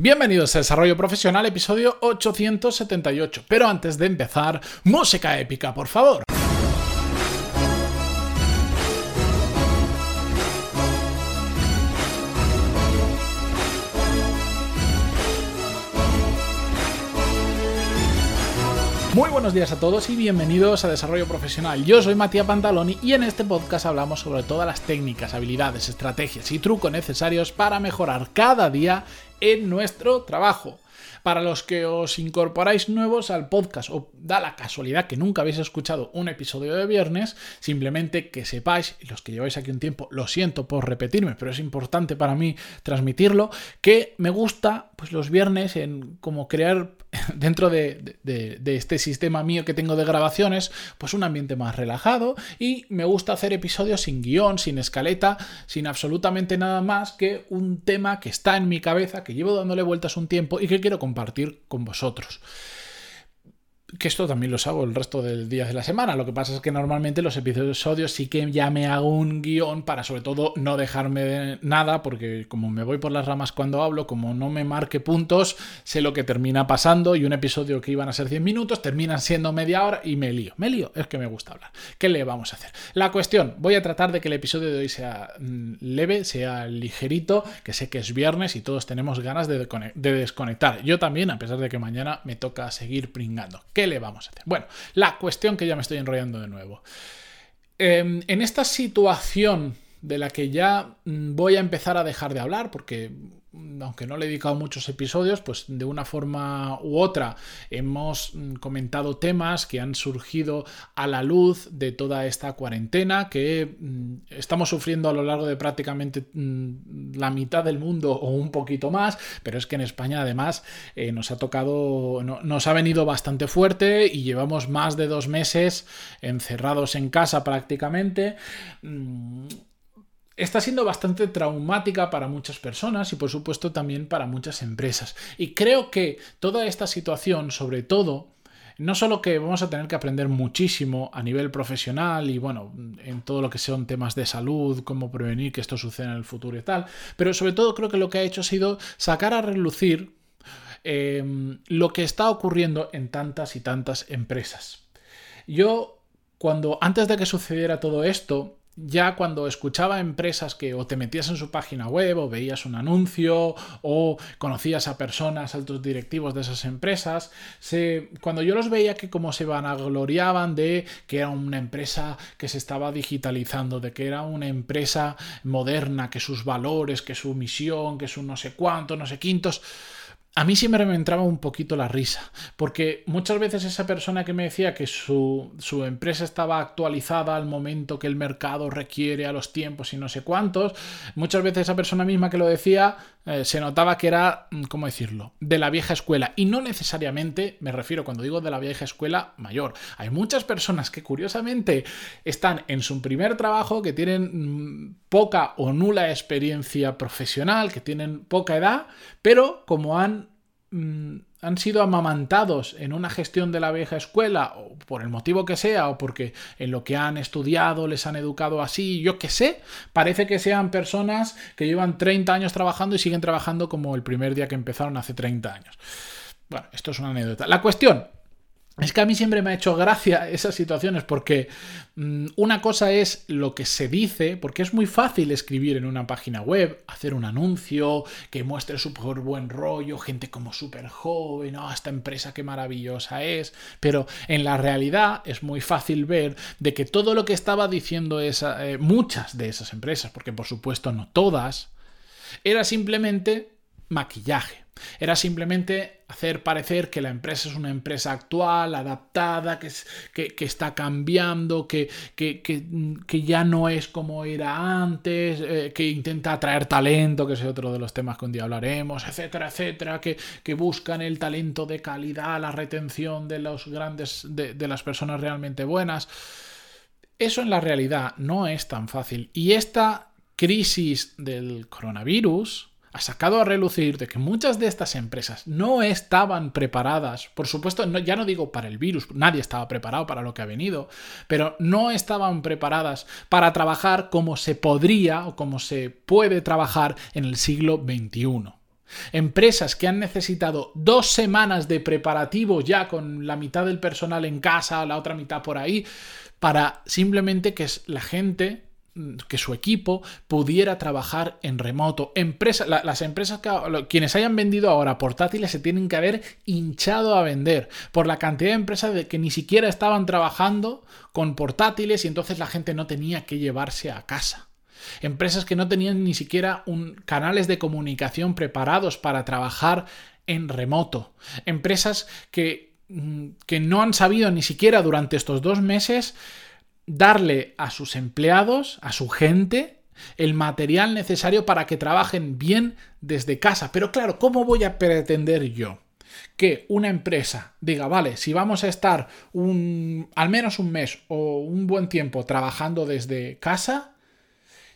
Bienvenidos a Desarrollo Profesional, episodio 878. Pero antes de empezar, música épica, por favor. Buenos días a todos y bienvenidos a Desarrollo Profesional. Yo soy Matías Pantaloni y en este podcast hablamos sobre todas las técnicas, habilidades, estrategias y trucos necesarios para mejorar cada día en nuestro trabajo. Para los que os incorporáis nuevos al podcast o da la casualidad que nunca habéis escuchado un episodio de viernes, simplemente que sepáis, y los que lleváis aquí un tiempo, lo siento por repetirme, pero es importante para mí transmitirlo, que me gusta pues los viernes en como crear dentro de, este sistema mío que tengo de grabaciones, pues un ambiente más relajado y me gusta hacer episodios sin guion, sin escaleta, sin absolutamente nada más que un tema que está en mi cabeza, que llevo dándole vueltas un tiempo y que quiero compartir con vosotros que esto también lo hago el resto del día de la semana. Lo que pasa es que normalmente los episodios sí que ya me hago un guion para sobre todo no dejarme nada, porque como me voy por las ramas cuando hablo, como no me marque puntos, sé lo que termina pasando y un episodio que iban a ser 100 minutos termina siendo media hora y me lío. Me lío, es que me gusta hablar. ¿Qué le vamos a hacer? La cuestión, voy a tratar de que el episodio de hoy sea mm, leve, sea ligerito, que sé que es viernes y todos tenemos ganas de, desconectar. Yo también, a pesar de que mañana me toca seguir pringando. ¿Qué le vamos a hacer? Bueno, la cuestión que ya me estoy enrollando de nuevo. Em, en esta situación de la que ya mm, voy a empezar a dejar de hablar, porque aunque no le he dedicado muchos episodios, pues de una forma u otra hemos mm, comentado temas que han surgido a la luz de toda esta cuarentena que estamos sufriendo a lo largo de prácticamente la mitad del mundo o un poquito más, pero es que en España además eh, nos ha tocado, nos ha venido bastante fuerte y llevamos más de dos meses encerrados en casa prácticamente está siendo bastante traumática para muchas personas y por supuesto también para muchas empresas. Y creo que toda esta situación, sobre todo, no solo que vamos a tener que aprender muchísimo a nivel profesional y bueno, en todo lo que son temas de salud, cómo prevenir que esto suceda en el futuro y tal, pero sobre todo creo que lo que ha hecho ha sido sacar a relucir em, lo que está ocurriendo en tantas y tantas empresas. Yo, cuando antes de que sucediera todo esto, ya cuando escuchaba empresas que o te metías en su página web o veías un anuncio o conocías a personas, altos directivos de esas empresas, se, cuando yo los veía que como se vanagloriaban de que era una empresa que se estaba digitalizando, de que era una empresa moderna, que sus valores, que su misión, que su no sé cuánto, no sé quintos, a mí siempre me entraba un poquito la risa, porque muchas veces esa persona que me decía que su, empresa estaba actualizada al momento que el mercado requiere, a los tiempos y no sé cuántos, muchas veces esa persona misma que lo decía eh, se notaba que era, mm, ¿cómo decirlo?, de la vieja escuela. Y no necesariamente, me refiero cuando digo de la vieja escuela mayor. Hay muchas personas que curiosamente están en su primer trabajo, que tienen mm, poca o nula experiencia profesional, que tienen poca edad, pero como han Mm, han sido amamantados en una gestión de la vieja escuela, o por el motivo que sea, o porque en lo que han estudiado les han educado así, yo qué sé, parece que sean personas que llevan 30 años trabajando y siguen trabajando como el primer día que empezaron hace 30 años. Bueno, esto es una anécdota. La cuestión, es que a mí siempre me ha hecho gracia esas situaciones porque mm, una cosa es lo que se dice, porque es muy fácil escribir en una página web, hacer un anuncio que muestre súper buen rollo, gente como súper joven, oh, esta empresa qué maravillosa es, pero en la realidad es muy fácil ver de que todo lo que estaba diciendo esa, eh, muchas de esas empresas, porque por supuesto no todas, era simplemente maquillaje. Era simplemente hacer parecer que la empresa es una empresa actual, adaptada, que, que, está cambiando, que, que, ya no es como era antes, eh, que intenta atraer talento, que es otro de los temas que un día hablaremos, etcétera, etcétera, que, buscan el talento de calidad, la retención de los grandes, de, de las personas realmente buenas. Eso en la realidad no es tan fácil. Y esta crisis del coronavirus ha sacado a relucir de que muchas de estas empresas no estaban preparadas, por supuesto, ya no digo para el virus, nadie estaba preparado para lo que ha venido, pero no estaban preparadas para trabajar como se podría o como se puede trabajar en el siglo XXI. Empresas que han necesitado dos semanas de preparativo ya con la mitad del personal en casa, la otra mitad por ahí, para simplemente que la gente que su equipo pudiera trabajar en remoto. las empresas que, quienes hayan vendido ahora portátiles se tienen que haber hinchado a vender por la cantidad de empresas de que ni siquiera estaban trabajando con portátiles y entonces la gente no tenía que llevarse a casa. Empresas que no tenían ni siquiera un, canales de comunicación preparados para trabajar en remoto. Empresas que, mm, que no han sabido ni siquiera durante estos dos meses darle a sus empleados, a su gente, el material necesario para que trabajen bien desde casa. Pero claro, ¿cómo voy a pretender yo? que una empresa diga, vale, si vamos a estar un, al menos un mes o un buen tiempo trabajando desde casa,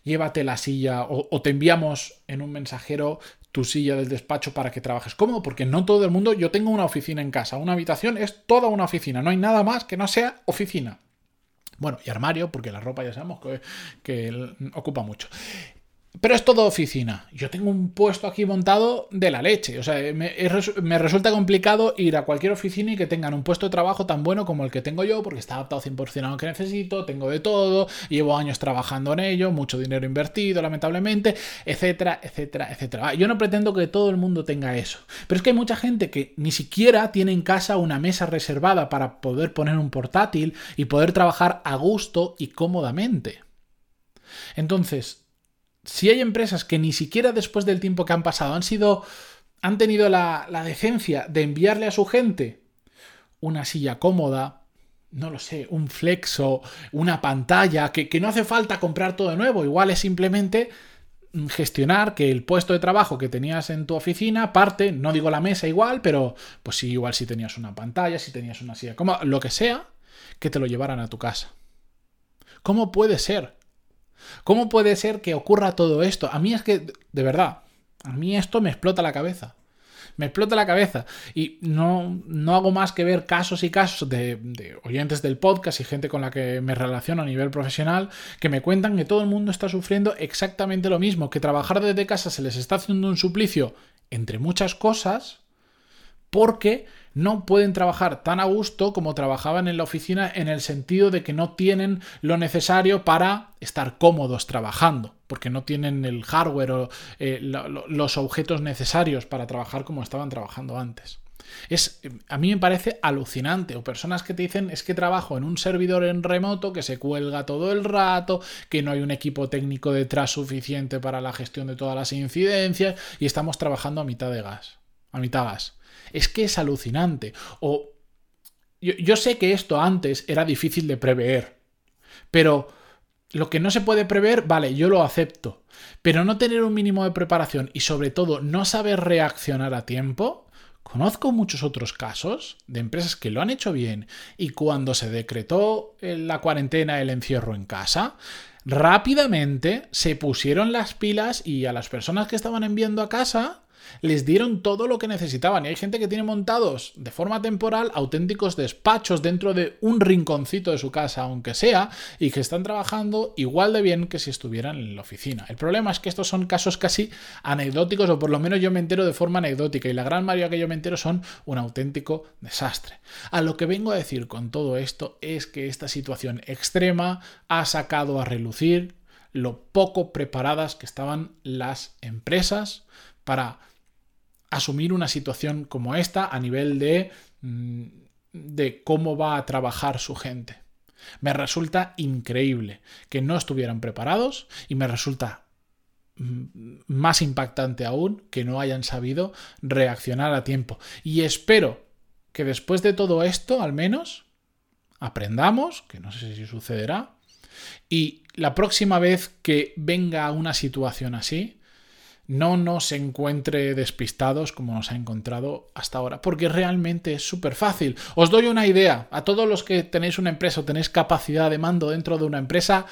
llévate la silla o, te enviamos en un mensajero tu silla del despacho para que trabajes cómodo, porque no todo el mundo, yo tengo una oficina en casa, una habitación es toda una oficina, no hay nada más que no sea oficina. Bueno, y armario, porque la ropa ya sabemos que, que ocupa mucho. Pero es todo oficina. Yo tengo un puesto aquí montado de la leche. O sea, me, resulta complicado ir a cualquier oficina y que tengan un puesto de trabajo tan bueno como el que tengo yo, porque está adaptado 100% a lo que necesito, tengo de todo, llevo años trabajando en ello, mucho dinero invertido, lamentablemente, etcétera, etcétera, etcétera. Yo no pretendo que todo el mundo tenga eso. Pero es que hay mucha gente que ni siquiera tiene en casa una mesa reservada para poder poner un portátil y poder trabajar a gusto y cómodamente. Entonces, si hay empresas que ni siquiera después del tiempo que han pasado han sido. han tenido la, decencia de enviarle a su gente una silla cómoda, no lo sé, un flexo, una pantalla, que, que no hace falta comprar todo de nuevo, igual es simplemente gestionar que el puesto de trabajo que tenías en tu oficina, parte, no digo la mesa igual, pero pues sí, igual si tenías una pantalla, si tenías una silla, como lo que sea, que te lo llevaran a tu casa. ¿Cómo puede ser ¿Cómo puede ser que ocurra todo esto? A mí es que, de verdad, a mí esto me explota la cabeza. Me explota la cabeza. Y no, no hago más que ver casos y casos de, de, oyentes del podcast y gente con la que me relaciono a nivel profesional que me cuentan que todo el mundo está sufriendo exactamente lo mismo, que trabajar desde casa se les está haciendo un suplicio entre muchas cosas porque no pueden trabajar tan a gusto como trabajaban en la oficina en el sentido de que no tienen lo necesario para estar cómodos trabajando, porque no tienen el hardware o eh, los objetos necesarios para trabajar como estaban trabajando antes. Es, a mí me parece alucinante. O personas que te dicen es que trabajo en un servidor en remoto que se cuelga todo el rato, que no hay un equipo técnico detrás suficiente para la gestión de todas las incidencias y estamos trabajando a mitad de gas. A mitad gas. Es que es alucinante. O yo, sé que esto antes era difícil de prever, pero lo que no se puede prever, vale, yo lo acepto. Pero no tener un mínimo de preparación y sobre todo no saber reaccionar a tiempo, Conozco muchos otros casos de empresas que lo han hecho bien y cuando se decretó la cuarentena, el encierro en casa, rápidamente se pusieron las pilas y a las personas que estaban enviando a casa les dieron todo lo que necesitaban. Y hay gente que tiene montados de forma temporal auténticos despachos dentro de un rinconcito de su casa, aunque sea, y que están trabajando igual de bien que si estuvieran en la oficina. El problema es que estos son casos casi anecdóticos, o por lo menos yo me entero de forma anecdótica, y la gran mayoría que yo me entero son un auténtico desastre. A lo que vengo a decir con todo esto es que esta situación extrema ha sacado a relucir lo poco preparadas que estaban las empresas para asumir una situación como esta a nivel de, mm, de cómo va a trabajar su gente. Me resulta increíble que no estuvieran preparados y me resulta mm, más impactante aún que no hayan sabido reaccionar a tiempo. Y espero que después de todo esto, al menos, aprendamos, que no sé si sucederá, y la próxima vez que venga una situación así, no nos encuentre despistados como nos ha encontrado hasta ahora, porque realmente es súper fácil. Os doy una idea, a todos los que tenéis una empresa o tenéis capacidad de mando dentro de una empresa,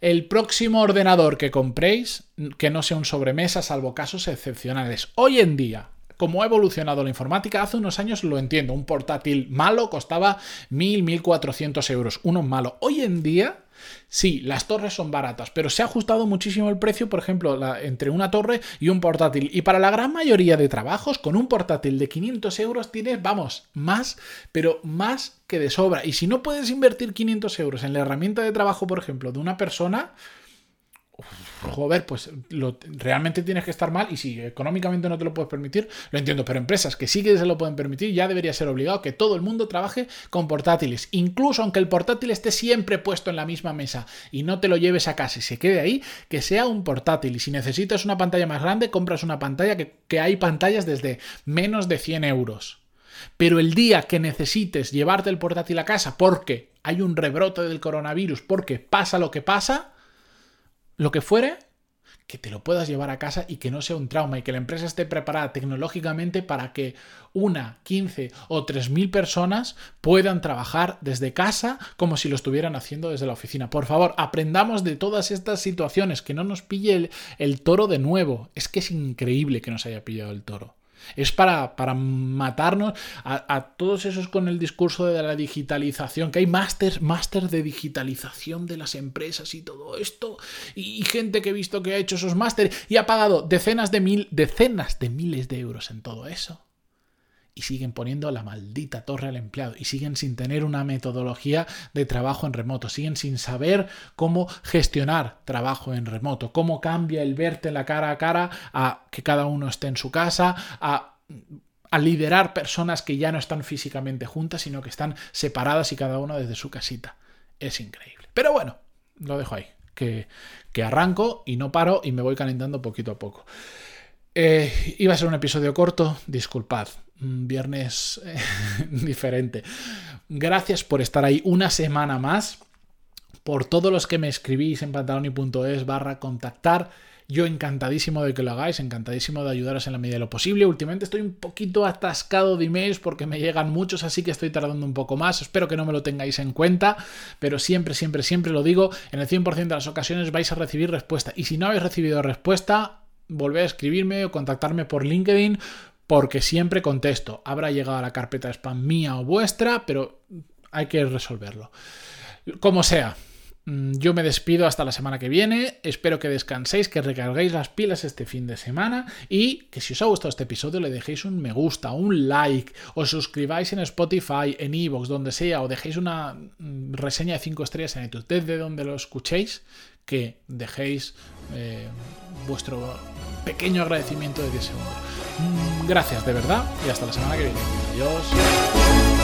el próximo ordenador que compréis, que no sea un sobremesa, salvo casos excepcionales. Hoy en día, cómo ha evolucionado la informática. Hace unos años lo entiendo, un portátil malo costaba 1.000, 1.400 euros, uno malo. Hoy en día Sí, las torres son baratas, pero se ha ajustado muchísimo el precio, por ejemplo, entre una torre y un portátil. Y para la gran mayoría de trabajos, con un portátil de 500 euros tienes, vamos, más, pero más que de sobra. Y si no puedes invertir 500 euros en la herramienta de trabajo, por ejemplo, de una persona, joder, pues lo, realmente tienes que estar mal y si económicamente no te lo puedes permitir, lo entiendo, pero empresas que sí que se lo pueden permitir, ya debería ser obligado que todo el mundo trabaje con portátiles, incluso aunque el portátil esté siempre puesto en la misma mesa y no te lo lleves a casa y se quede ahí, que sea un portátil y si necesitas una pantalla más grande, compras una pantalla que, que hay pantallas desde menos de 100 euros. Pero el día que necesites llevarte el portátil a casa porque hay un rebrote del coronavirus, porque pasa lo que pasa, lo que fuere, que te lo puedas llevar a casa y que no sea un trauma y que la empresa esté preparada tecnológicamente para que una, 15 o tres mil personas puedan trabajar desde casa como si lo estuvieran haciendo desde la oficina. Por favor, aprendamos de todas estas situaciones, que no nos pille el, el toro de nuevo. Es que es increíble que nos haya pillado el toro. Es para, para matarnos a, todos esos con el discurso de la digitalización, que hay máster, máster de digitalización de las empresas y todo esto, y, gente que he visto que ha hecho esos másteres y ha pagado decenas de mil, decenas de miles de euros en todo eso y siguen poniendo la maldita torre al empleado y siguen sin tener una metodología de trabajo en remoto, siguen sin saber cómo gestionar trabajo en remoto, cómo cambia el verte la cara a cara a que cada uno esté en su casa, a a liderar personas que ya no están físicamente juntas, sino que están separadas y cada uno desde su casita. Es increíble. Pero bueno, lo dejo ahí, que, que arranco y no paro y me voy calentando poquito a poco. Eh, iba a ser un episodio corto, disculpad, viernes eh, diferente. Gracias por estar ahí una semana más, por todos los que me escribís en pantaloni.es barra contactar. Yo encantadísimo de que lo hagáis, encantadísimo de ayudaros en la medida de lo posible. Últimamente estoy un poquito atascado de emails porque me llegan muchos, así que estoy tardando un poco más. Espero que no me lo tengáis en cuenta, pero siempre, siempre, siempre lo digo, en el 100% de las ocasiones vais a recibir respuesta. Y si no habéis recibido respuesta, volver a escribirme o contactarme por LinkedIn porque siempre contesto. Habrá llegado a la carpeta spam mía o vuestra, pero hay que resolverlo. Como sea, yo me despido hasta la semana que viene. Espero que descanséis, que recarguéis las pilas este fin de semana y que si os ha gustado este episodio le dejéis un me gusta, un like, os suscribáis en Spotify, en Evox, donde sea, o dejéis una mm, reseña de 5 estrellas en iTunes, desde donde lo escuchéis, que dejéis eh, vuestro pequeño agradecimiento de 10 segundos. Mm, gracias de verdad y hasta la semana que viene. Adiós.